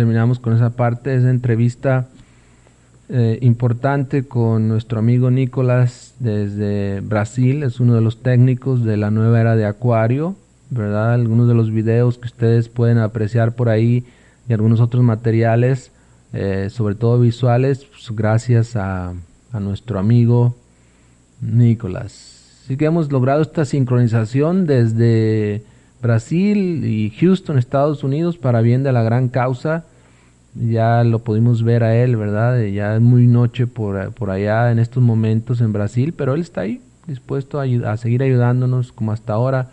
Terminamos con esa parte, esa entrevista eh, importante con nuestro amigo Nicolás desde Brasil, es uno de los técnicos de la nueva era de Acuario, ¿verdad? Algunos de los videos que ustedes pueden apreciar por ahí y algunos otros materiales, eh, sobre todo visuales, pues, gracias a, a nuestro amigo Nicolás. Así que hemos logrado esta sincronización desde Brasil y Houston, Estados Unidos, para bien de la gran causa ya lo pudimos ver a él, ¿verdad? Ya es muy noche por, por allá en estos momentos en Brasil, pero él está ahí, dispuesto a, a seguir ayudándonos como hasta ahora.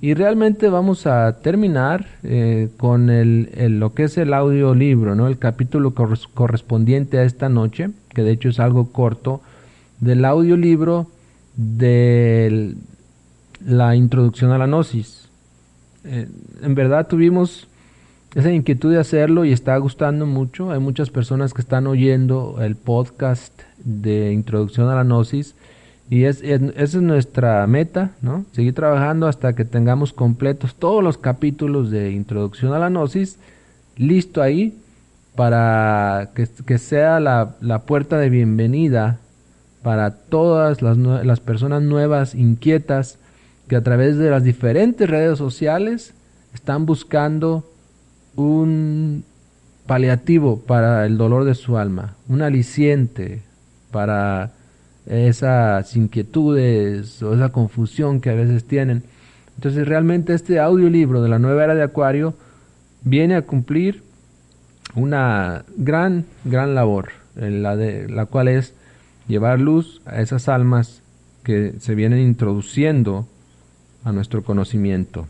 Y realmente vamos a terminar eh, con el, lo que es el audiolibro, ¿no? El capítulo correspondiente a esta noche, que de hecho es algo corto, del audiolibro de la introducción a la gnosis. Eh, en verdad tuvimos esa inquietud de hacerlo y está gustando mucho. Hay muchas personas que están oyendo el podcast de Introducción a la Gnosis y es, esa es nuestra meta, ¿no? Seguir trabajando hasta que tengamos completos todos los capítulos de Introducción a la Gnosis, listo ahí para que, sea la, la, puerta de bienvenida para todas las, las personas nuevas, inquietas, que a través de las diferentes redes sociales están buscando un paliativo para el dolor de su alma, un aliciente para esas inquietudes o esa confusión que a veces tienen. Entonces realmente este audiolibro de la nueva era de Acuario viene a cumplir una gran, gran labor, en la, de, la cual es llevar luz a esas almas que se vienen introduciendo a nuestro conocimiento.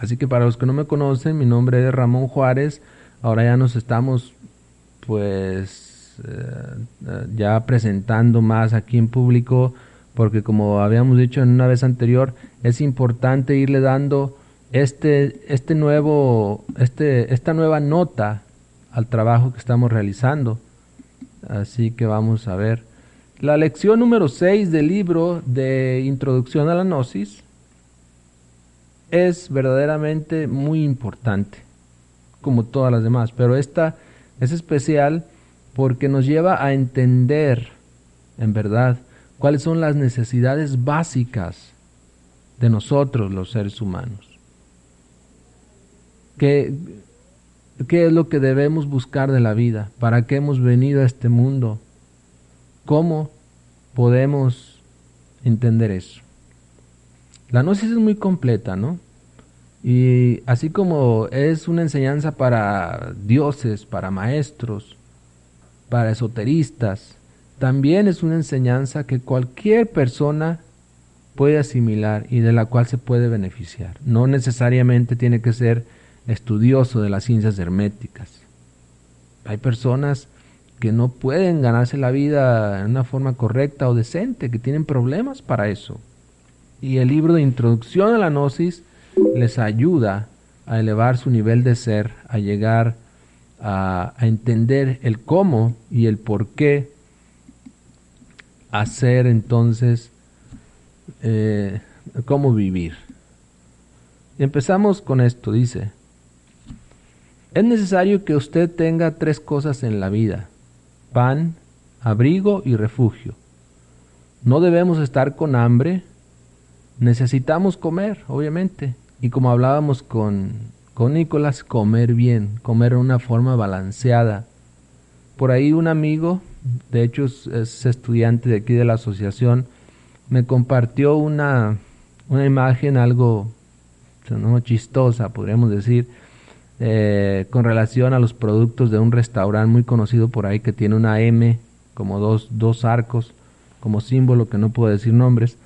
Así que para los que no me conocen, mi nombre es Ramón Juárez. Ahora ya nos estamos pues eh, ya presentando más aquí en público porque como habíamos dicho en una vez anterior, es importante irle dando este este nuevo este esta nueva nota al trabajo que estamos realizando. Así que vamos a ver la lección número 6 del libro de Introducción a la Gnosis es verdaderamente muy importante, como todas las demás, pero esta es especial porque nos lleva a entender, en verdad, cuáles son las necesidades básicas de nosotros los seres humanos. ¿Qué, ¿Qué es lo que debemos buscar de la vida? ¿Para qué hemos venido a este mundo? ¿Cómo podemos entender eso? La gnosis es muy completa, ¿no? Y así como es una enseñanza para dioses, para maestros, para esoteristas, también es una enseñanza que cualquier persona puede asimilar y de la cual se puede beneficiar. No necesariamente tiene que ser estudioso de las ciencias herméticas. Hay personas que no pueden ganarse la vida en una forma correcta o decente, que tienen problemas para eso. Y el libro de introducción a la gnosis les ayuda a elevar su nivel de ser, a llegar a, entender el cómo y el por qué hacer entonces eh, cómo vivir. empezamos con esto, dice, es necesario que usted tenga tres cosas en la vida, pan, abrigo y refugio. No debemos estar con hambre, necesitamos comer, obviamente, y como hablábamos con, con Nicolás comer bien, comer de una forma balanceada. Por ahí un amigo, de hecho es, estudiante de aquí de la asociación, me compartió una, una imagen algo ¿no? chistosa, podríamos decir, eh, con relación a los productos de un restaurante muy conocido por ahí que tiene una M, como dos, dos arcos, como símbolo, que no puedo decir nombres.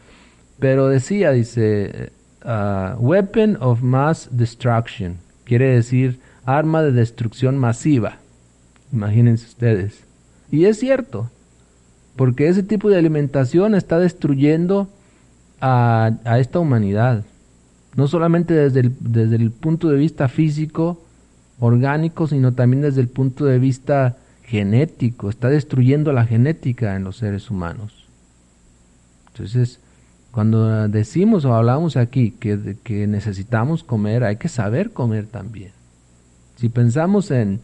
Pero decía, dice, uh, Weapon of Mass Destruction, quiere decir arma de destrucción masiva. Imagínense ustedes. Y es cierto, porque ese tipo de alimentación está destruyendo a, a esta humanidad. No solamente desde el, desde el punto de vista físico, orgánico, sino también desde el punto de vista genético. Está destruyendo la genética en los seres humanos. Entonces, cuando decimos o hablamos aquí que, que necesitamos comer, hay que saber comer también. Si pensamos en,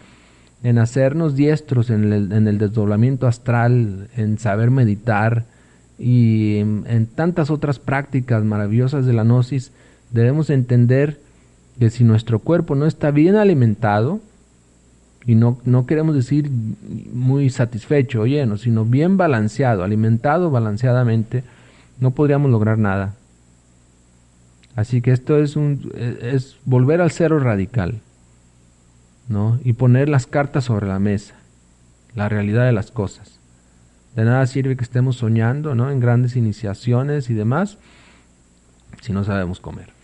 en hacernos diestros en el, en el, desdoblamiento astral, en saber meditar y en, tantas otras prácticas maravillosas de la gnosis, debemos entender que si nuestro cuerpo no está bien alimentado, y no, no queremos decir muy satisfecho o lleno, sino bien balanceado, alimentado balanceadamente, no podríamos lograr nada. Así que esto es, un, es volver al cero radical, ¿no? Y poner las cartas sobre la mesa, la realidad de las cosas. De nada sirve que estemos soñando, ¿no? En grandes iniciaciones y demás, si no sabemos comer.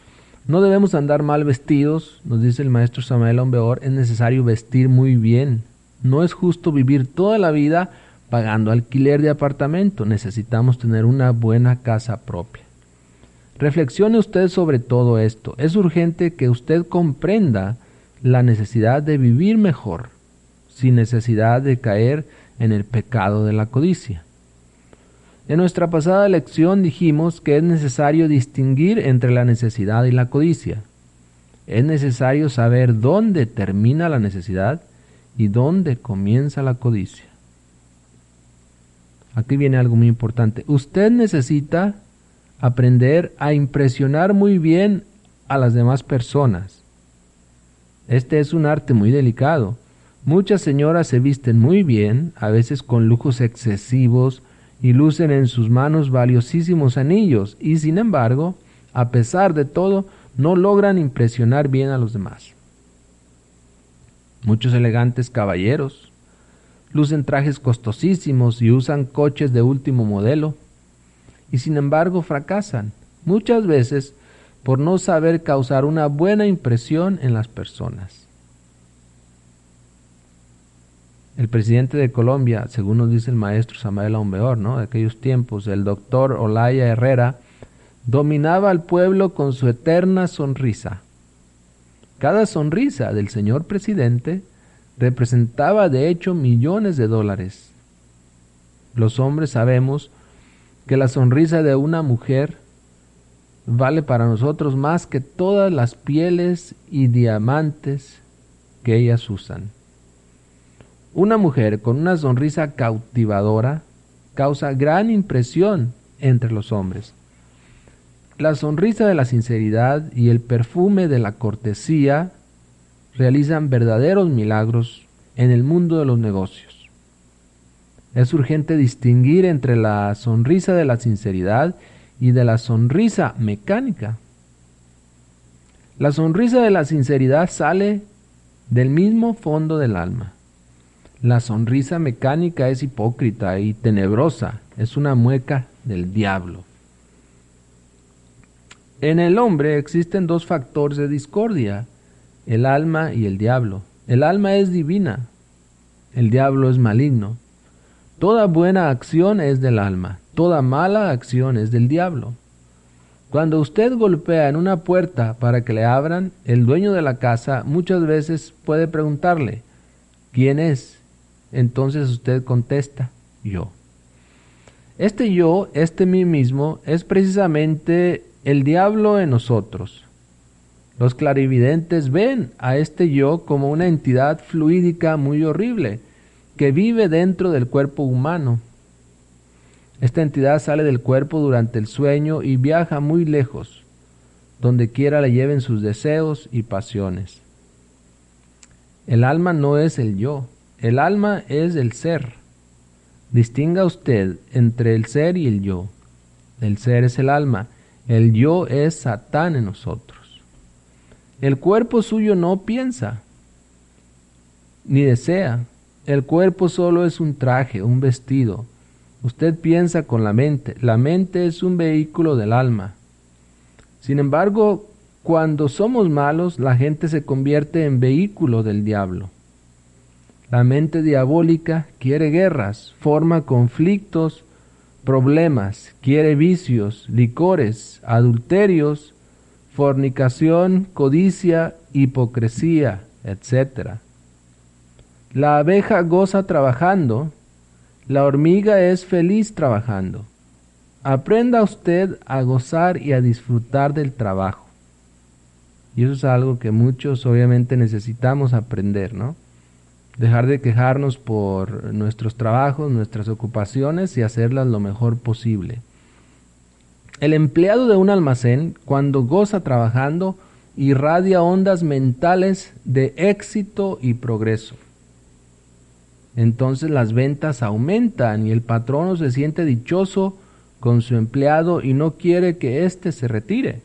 No debemos andar mal vestidos, nos dice el maestro Samuel Ombeor, es necesario vestir muy bien. No es justo vivir toda la vida pagando alquiler de apartamento, necesitamos tener una buena casa propia. Reflexione usted sobre todo esto. Es urgente que usted comprenda la necesidad de vivir mejor, sin necesidad de caer en el pecado de la codicia. En nuestra pasada lección dijimos que es necesario distinguir entre la necesidad y la codicia. Es necesario saber dónde termina la necesidad y dónde comienza la codicia. Aquí viene algo muy importante. Usted necesita aprender a impresionar muy bien a las demás personas. Este es un arte muy delicado. Muchas señoras se visten muy bien, a veces con lujos excesivos, y lucen en sus manos valiosísimos anillos, y sin embargo, a pesar de todo, no logran impresionar bien a los demás. Muchos elegantes caballeros, lucen trajes costosísimos y usan coches de último modelo, y sin embargo fracasan, muchas veces por no saber causar una buena impresión en las personas. El presidente de Colombia, según nos dice el maestro Samuel Aumbeor, ¿no? de aquellos tiempos, el doctor Olaya Herrera, dominaba al pueblo con su eterna sonrisa. Cada sonrisa del señor presidente representaba de hecho millones de dólares. Los hombres sabemos que la sonrisa de una mujer vale para nosotros más que todas las pieles y diamantes que ellas usan. Una mujer con una sonrisa cautivadora causa gran impresión entre los hombres. La sonrisa de la sinceridad y el perfume de la cortesía realizan verdaderos milagros en el mundo de los negocios. Es urgente distinguir entre la sonrisa de la sinceridad y de la sonrisa mecánica. La sonrisa de la sinceridad sale del mismo fondo del alma. La sonrisa mecánica es hipócrita y tenebrosa, es una mueca del diablo. En el hombre existen dos factores de discordia, el alma y el diablo. El alma es divina, el diablo es maligno. Toda buena acción es del alma, toda mala acción es del diablo. Cuando usted golpea en una puerta para que le abran, el dueño de la casa muchas veces puede preguntarle, ¿quién es? Entonces usted contesta, yo. Este yo, este mí mismo, es precisamente el diablo en nosotros. Los clarividentes ven a este yo como una entidad fluídica muy horrible, que vive dentro del cuerpo humano. Esta entidad sale del cuerpo durante el sueño y viaja muy lejos, donde quiera le lleven sus deseos y pasiones. El alma no es el yo, el alma es el ser. Distinga usted entre el ser y el yo. El ser es el alma, el yo es Satán en nosotros. El cuerpo suyo no piensa, ni desea. El cuerpo solo es un traje, un vestido. Usted piensa con la mente. La mente es un vehículo del alma. Sin embargo, cuando somos malos, la gente se convierte en vehículo del diablo. La mente diabólica quiere guerras, forma conflictos, problemas, quiere vicios, licores, adulterios, fornicación, codicia, hipocresía, etc. La abeja goza trabajando, la hormiga es feliz trabajando. Aprenda usted a gozar y a disfrutar del trabajo. Y eso es algo que muchos obviamente necesitamos aprender, ¿no? Dejar de quejarnos por nuestros trabajos, nuestras ocupaciones y hacerlas lo mejor posible. El empleado de un almacén, cuando goza trabajando, irradia ondas mentales de éxito y progreso. Entonces las ventas aumentan y el patrono se siente dichoso con su empleado y no quiere que éste se retire.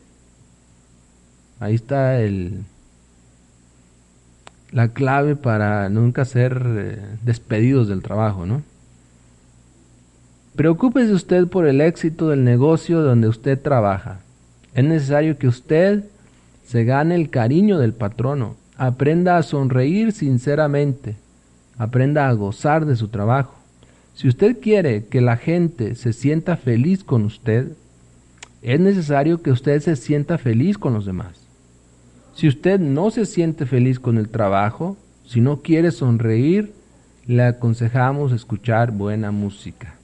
Ahí está el, la clave para nunca ser eh, despedidos del trabajo, ¿no? Preocúpese usted por el éxito del negocio donde usted trabaja. Es necesario que usted se gane el cariño del patrono, aprenda a sonreír sinceramente, aprenda a gozar de su trabajo. Si usted quiere que la gente se sienta feliz con usted, es necesario que usted se sienta feliz con los demás. Si usted no se siente feliz con el trabajo, si no quiere sonreír, le aconsejamos escuchar buena música.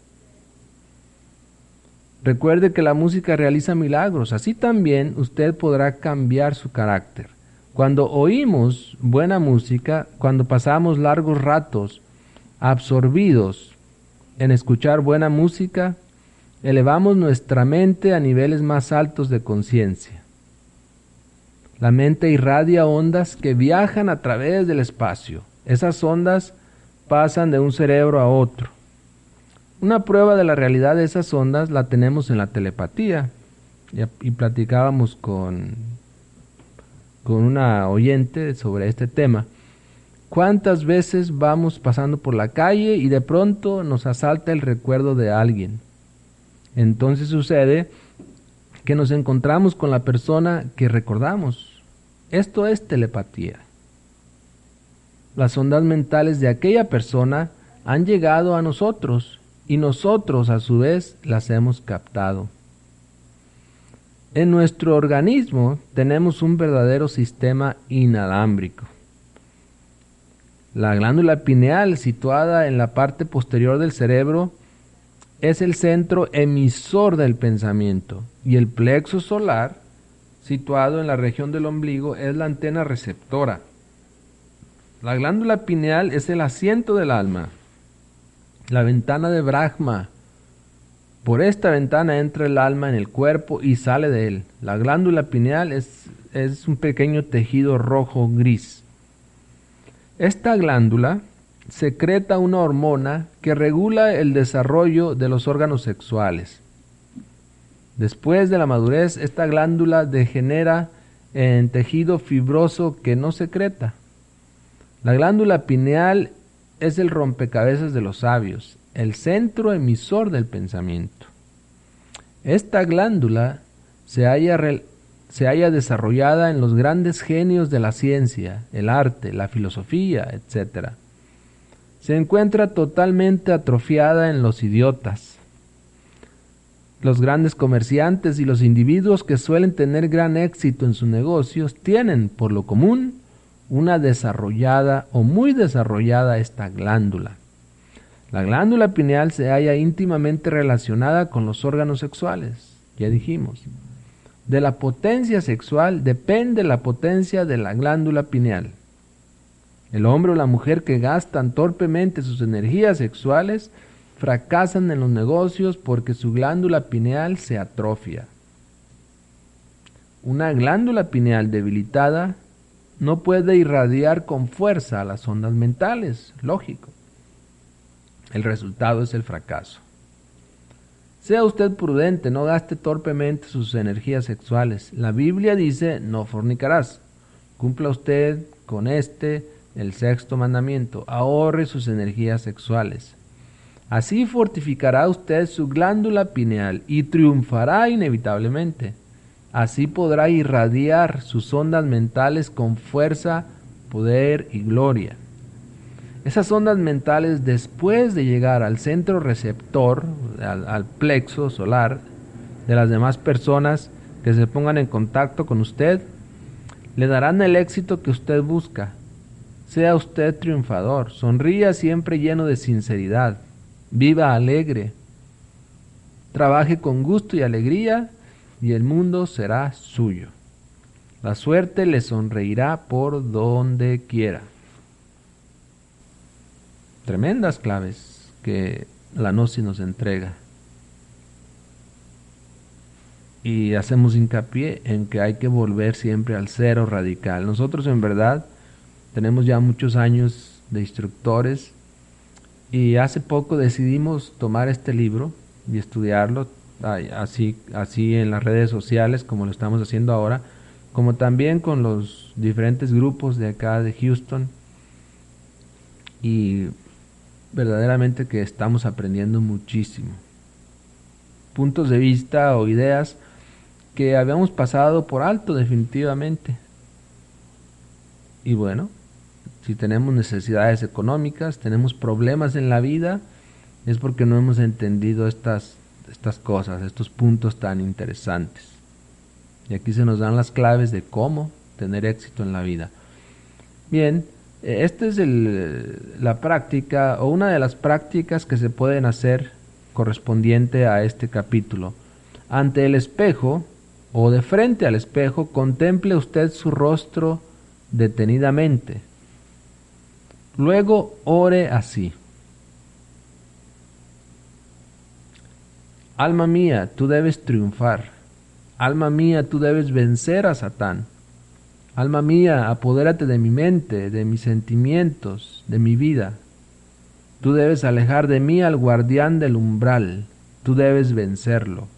Recuerde que la música realiza milagros, así también usted podrá cambiar su carácter. Cuando oímos buena música, cuando pasamos largos ratos absorbidos en escuchar buena música, elevamos nuestra mente a niveles más altos de conciencia. La mente irradia ondas que viajan a través del espacio. Esas ondas pasan de un cerebro a otro. Una prueba de la realidad de esas ondas la tenemos en la telepatía. Y, platicábamos con, con una oyente sobre este tema. ¿Cuántas veces vamos pasando por la calle y de pronto nos asalta el recuerdo de alguien? Entonces sucede que nos encontramos con la persona que recordamos. Esto es telepatía. Las ondas mentales de aquella persona han llegado a nosotros y nosotros a su vez las hemos captado. En nuestro organismo tenemos un verdadero sistema inalámbrico. La glándula pineal, situada en la parte posterior del cerebro, es el centro emisor del pensamiento y el plexo solar situado en la región del ombligo, es la antena receptora. La glándula pineal es el asiento del alma, la ventana de Brahma. Por esta ventana entra el alma en el cuerpo y sale de él. La glándula pineal es, es un pequeño tejido rojo gris. Esta glándula secreta una hormona que regula el desarrollo de los órganos sexuales. Después de la madurez, esta glándula degenera en tejido fibroso que no secreta. La glándula pineal es el rompecabezas de los sabios, el centro emisor del pensamiento. Esta glándula se halla, se desarrollada en los grandes genios de la ciencia, el arte, la filosofía, etc. Se encuentra totalmente atrofiada en los idiotas, los grandes comerciantes y los individuos que suelen tener gran éxito en sus negocios tienen, por lo común, una desarrollada o muy desarrollada esta glándula. La glándula pineal se halla íntimamente relacionada con los órganos sexuales, ya dijimos. De la potencia sexual depende la potencia de la glándula pineal. El hombre o la mujer que gastan torpemente sus energías sexuales fracasan en los negocios porque su glándula pineal se atrofia. Una glándula pineal debilitada no puede irradiar con fuerza a las ondas mentales, lógico. El resultado es el fracaso. Sea usted prudente, no gaste torpemente sus energías sexuales. La Biblia dice, no fornicarás. Cumpla usted con este, el sexto mandamiento, ahorre sus energías sexuales. Así fortificará usted su glándula pineal y triunfará inevitablemente. Así podrá irradiar sus ondas mentales con fuerza, poder y gloria. Esas ondas mentales, después de llegar al centro receptor, al, plexo solar de las demás personas que se pongan en contacto con usted, le darán el éxito que usted busca. Sea usted triunfador, sonría siempre lleno de sinceridad, viva alegre, trabaje con gusto y alegría y el mundo será suyo. La suerte le sonreirá por donde quiera. Tremendas claves que la Gnosis nos entrega. Y hacemos hincapié en que hay que volver siempre al cero radical. Nosotros en verdad tenemos ya muchos años de instructores y hace poco decidimos tomar este libro y estudiarlo así, así en las redes sociales como lo estamos haciendo ahora, como también con los diferentes grupos de acá de Houston. Y verdaderamente que estamos aprendiendo muchísimo. Puntos de vista o ideas que habíamos pasado por alto definitivamente. Y bueno, si tenemos necesidades económicas, tenemos problemas en la vida, es porque no hemos entendido estas estas cosas, estos puntos tan interesantes. Y aquí se nos dan las claves de cómo tener éxito en la vida. Bien, eh, esta es la práctica o una de las prácticas que se pueden hacer correspondiente a este capítulo. Ante el espejo o de frente al espejo, contemple usted su rostro detenidamente. Luego ore así. Alma mía, tú debes triunfar. Alma mía, tú debes vencer a Satán. Alma mía, apodérate de mi mente, de mis sentimientos, de mi vida. Tú debes alejar de mí al guardián del umbral. Tú debes vencerlo.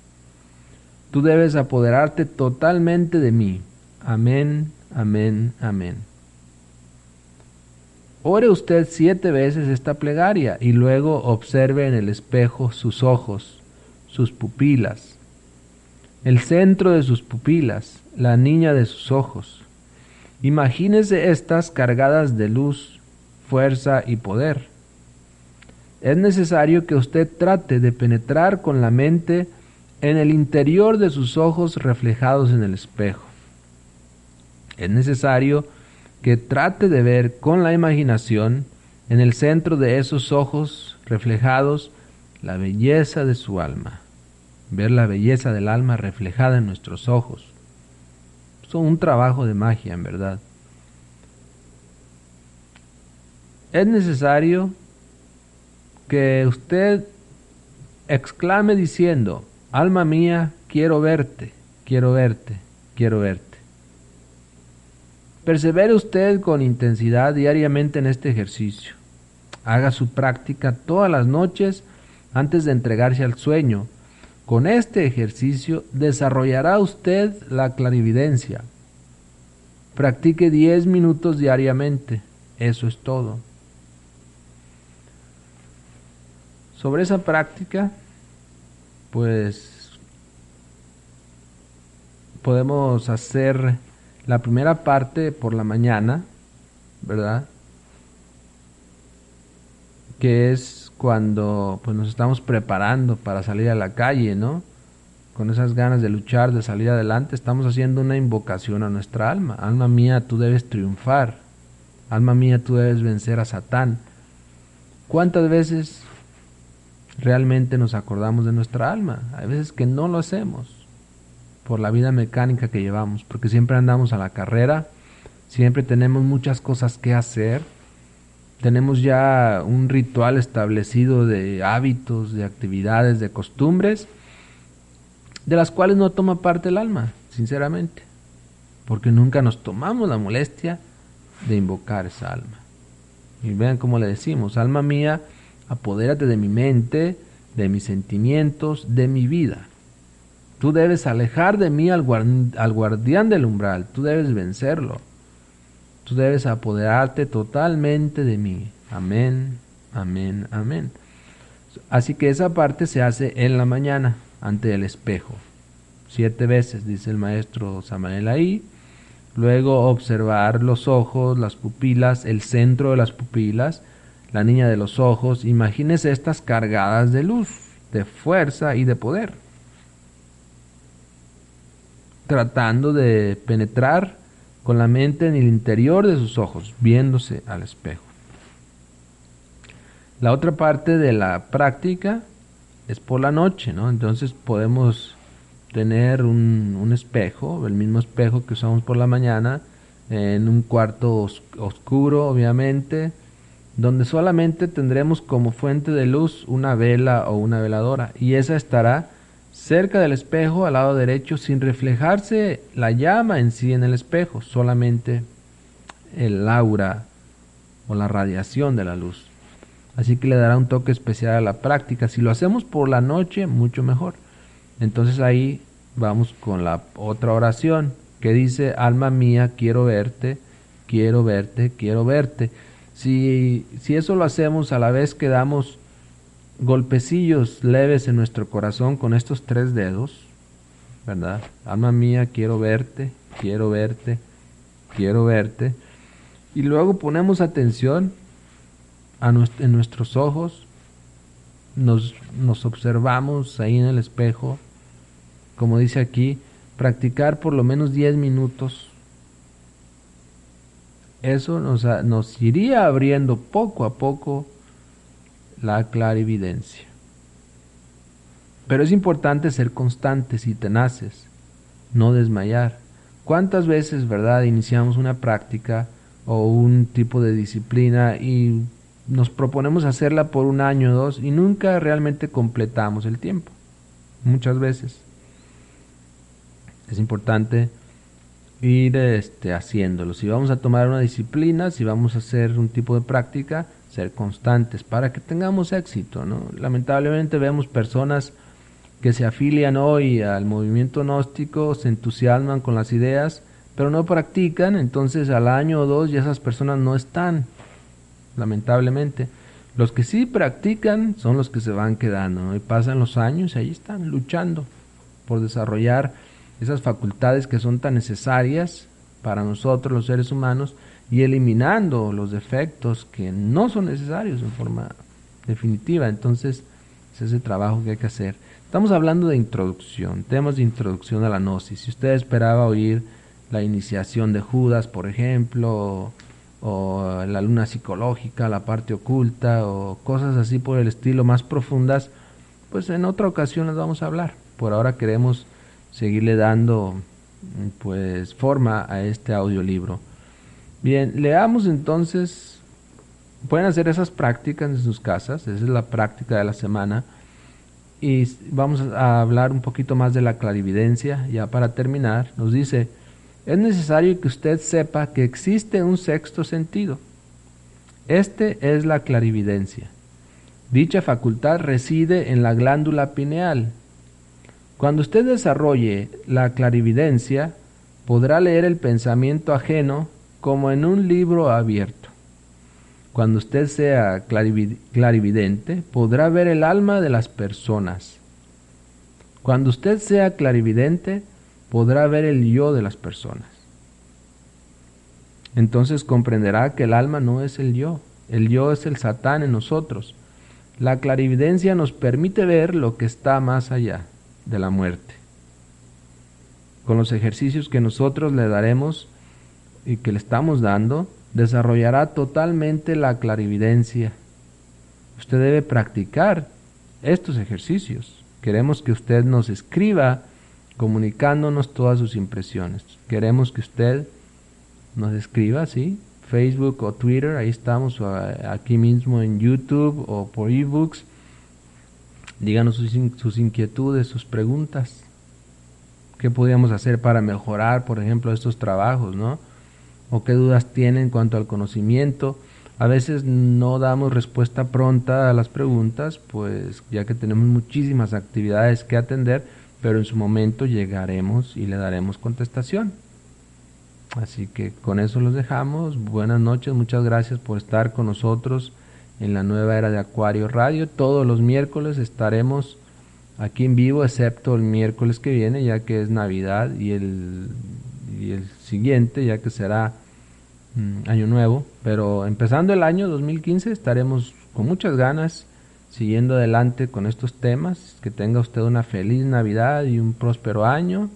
Tú debes apoderarte totalmente de mí. Amén, amén, amén. Ore usted siete veces esta plegaria y luego observe en el espejo sus ojos sus pupilas, el centro de sus pupilas, la niña de sus ojos. Imagínese estas cargadas de luz, fuerza y poder. Es necesario que usted trate de penetrar con la mente en el interior de sus ojos reflejados en el espejo. Es necesario que trate de ver con la imaginación en el centro de esos ojos reflejados la belleza de su alma ver la belleza del alma reflejada en nuestros ojos. Son un trabajo de magia, en verdad. Es necesario que usted exclame diciendo, alma mía, quiero verte, quiero verte, quiero verte. Persevere usted con intensidad diariamente en este ejercicio. Haga su práctica todas las noches antes de entregarse al sueño con este ejercicio desarrollará usted la clarividencia. Practique 10 minutos diariamente. Eso es todo. Sobre esa práctica, pues podemos hacer la primera parte por la mañana, ¿verdad? Que es cuando pues nos estamos preparando para salir a la calle, ¿no? Con esas ganas de luchar, de salir adelante, estamos haciendo una invocación a nuestra alma. Alma mía, tú debes triunfar. Alma mía, tú debes vencer a Satán. ¿Cuántas veces realmente nos acordamos de nuestra alma? Hay veces que no lo hacemos por la vida mecánica que llevamos, porque siempre andamos a la carrera, siempre tenemos muchas cosas que hacer tenemos ya un ritual establecido de hábitos, de actividades, de costumbres, de las cuales no toma parte el alma, sinceramente, porque nunca nos tomamos la molestia de invocar esa alma. Y vean cómo le decimos, alma mía, apodérate de mi mente, de mis sentimientos, de mi vida. Tú debes alejar de mí al, al guardián del umbral, tú debes vencerlo. Tú debes apoderarte totalmente de mí. Amén, amén, amén. Así que esa parte se hace en la mañana, ante el espejo. Siete veces, dice el maestro Samael ahí. Luego observar los ojos, las pupilas, el centro de las pupilas, la niña de los ojos. Imagínese estas cargadas de luz, de fuerza y de poder. Tratando de penetrar con la mente en el interior de sus ojos, viéndose al espejo. La otra parte de la práctica es por la noche, ¿no? Entonces podemos tener un, espejo, el mismo espejo que usamos por la mañana, en un cuarto oscuro, obviamente, donde solamente tendremos como fuente de luz una vela o una veladora, y esa estará cerca del espejo al lado derecho sin reflejarse la llama en sí en el espejo, solamente el aura o la radiación de la luz. Así que le dará un toque especial a la práctica. Si lo hacemos por la noche, mucho mejor. Entonces ahí vamos con la otra oración que dice, alma mía, quiero verte, quiero verte, quiero verte. Si, si eso lo hacemos a la vez que damos golpecillos leves en nuestro corazón con estos tres dedos, ¿verdad? Alma mía, quiero verte, quiero verte, quiero verte. Y luego ponemos atención en nuestros ojos, nos, observamos ahí en el espejo, como dice aquí, practicar por lo menos 10 minutos. Eso nos iría abriendo poco a poco la clarividencia. Pero es importante ser constantes y tenaces, no desmayar. ¿Cuántas veces, verdad, iniciamos una práctica o un tipo de disciplina y nos proponemos hacerla por un año o dos y nunca realmente completamos el tiempo. Muchas veces. Es importante ir este, haciéndolo. Si vamos a tomar una disciplina, si vamos a hacer un tipo de práctica, ser constantes para que tengamos éxito. ¿no? Lamentablemente vemos personas que se afilian hoy al movimiento gnóstico, se entusiasman con las ideas, pero no practican, entonces al año o dos ya esas personas no están lamentablemente. Los que sí practican son los que se van quedando, y pasan los años y ahí están luchando por desarrollar esas facultades que son tan necesarias para nosotros los seres humanos y eliminando los defectos que no son necesarios en forma definitiva. Entonces, es ese trabajo que hay que hacer. Estamos hablando de introducción, temas de introducción a la gnosis. Si usted esperaba oír la iniciación de Judas, por ejemplo, o la luna psicológica, la parte oculta o cosas así por el estilo más profundas, pues en otra ocasión les vamos a hablar. Por ahora queremos seguirle dando pues forma a este audiolibro. Bien, leamos entonces, pueden hacer esas prácticas en sus casas, esa es la práctica de la semana. Y vamos a hablar un poquito más de la clarividencia, ya para terminar. Nos dice, es necesario que usted sepa que existe un sexto sentido. Este es la clarividencia. Dicha facultad reside en la glándula pineal. Cuando usted desarrolle la clarividencia, podrá leer el pensamiento ajeno como en un libro abierto. Cuando usted sea clarividente, podrá ver el alma de las personas. Cuando usted sea clarividente, podrá ver el yo de las personas. Entonces comprenderá que el alma no es el yo, el yo es el satán en nosotros. La clarividencia nos permite ver lo que está más allá de la muerte. Con los ejercicios que nosotros le daremos que le estamos dando, desarrollará totalmente la clarividencia. Usted debe practicar estos ejercicios. Queremos que usted nos escriba comunicándonos todas sus impresiones. Queremos que usted nos escriba, ¿sí? Facebook o Twitter, ahí estamos, aquí mismo en YouTube o por ebooks. Díganos sus, sus inquietudes, sus preguntas. ¿Qué podríamos hacer para mejorar, por ejemplo, estos trabajos, no? O qué dudas tiene en cuanto al conocimiento. A veces no damos respuesta pronta a las preguntas, pues ya que tenemos muchísimas actividades que atender, pero en su momento llegaremos y le daremos contestación. Así que con eso los dejamos. Buenas noches, muchas gracias por estar con nosotros en la nueva era de Acuario Radio. Todos los miércoles estaremos aquí en vivo, excepto el miércoles que viene, ya que es Navidad, y el, y el siguiente, ya que será mm, Año Nuevo. Pero empezando el año 2015 estaremos con muchas ganas siguiendo adelante con estos temas. Que tenga usted una feliz Navidad y un próspero año.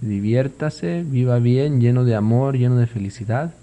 Diviértase, viva bien, lleno de amor, lleno de felicidad.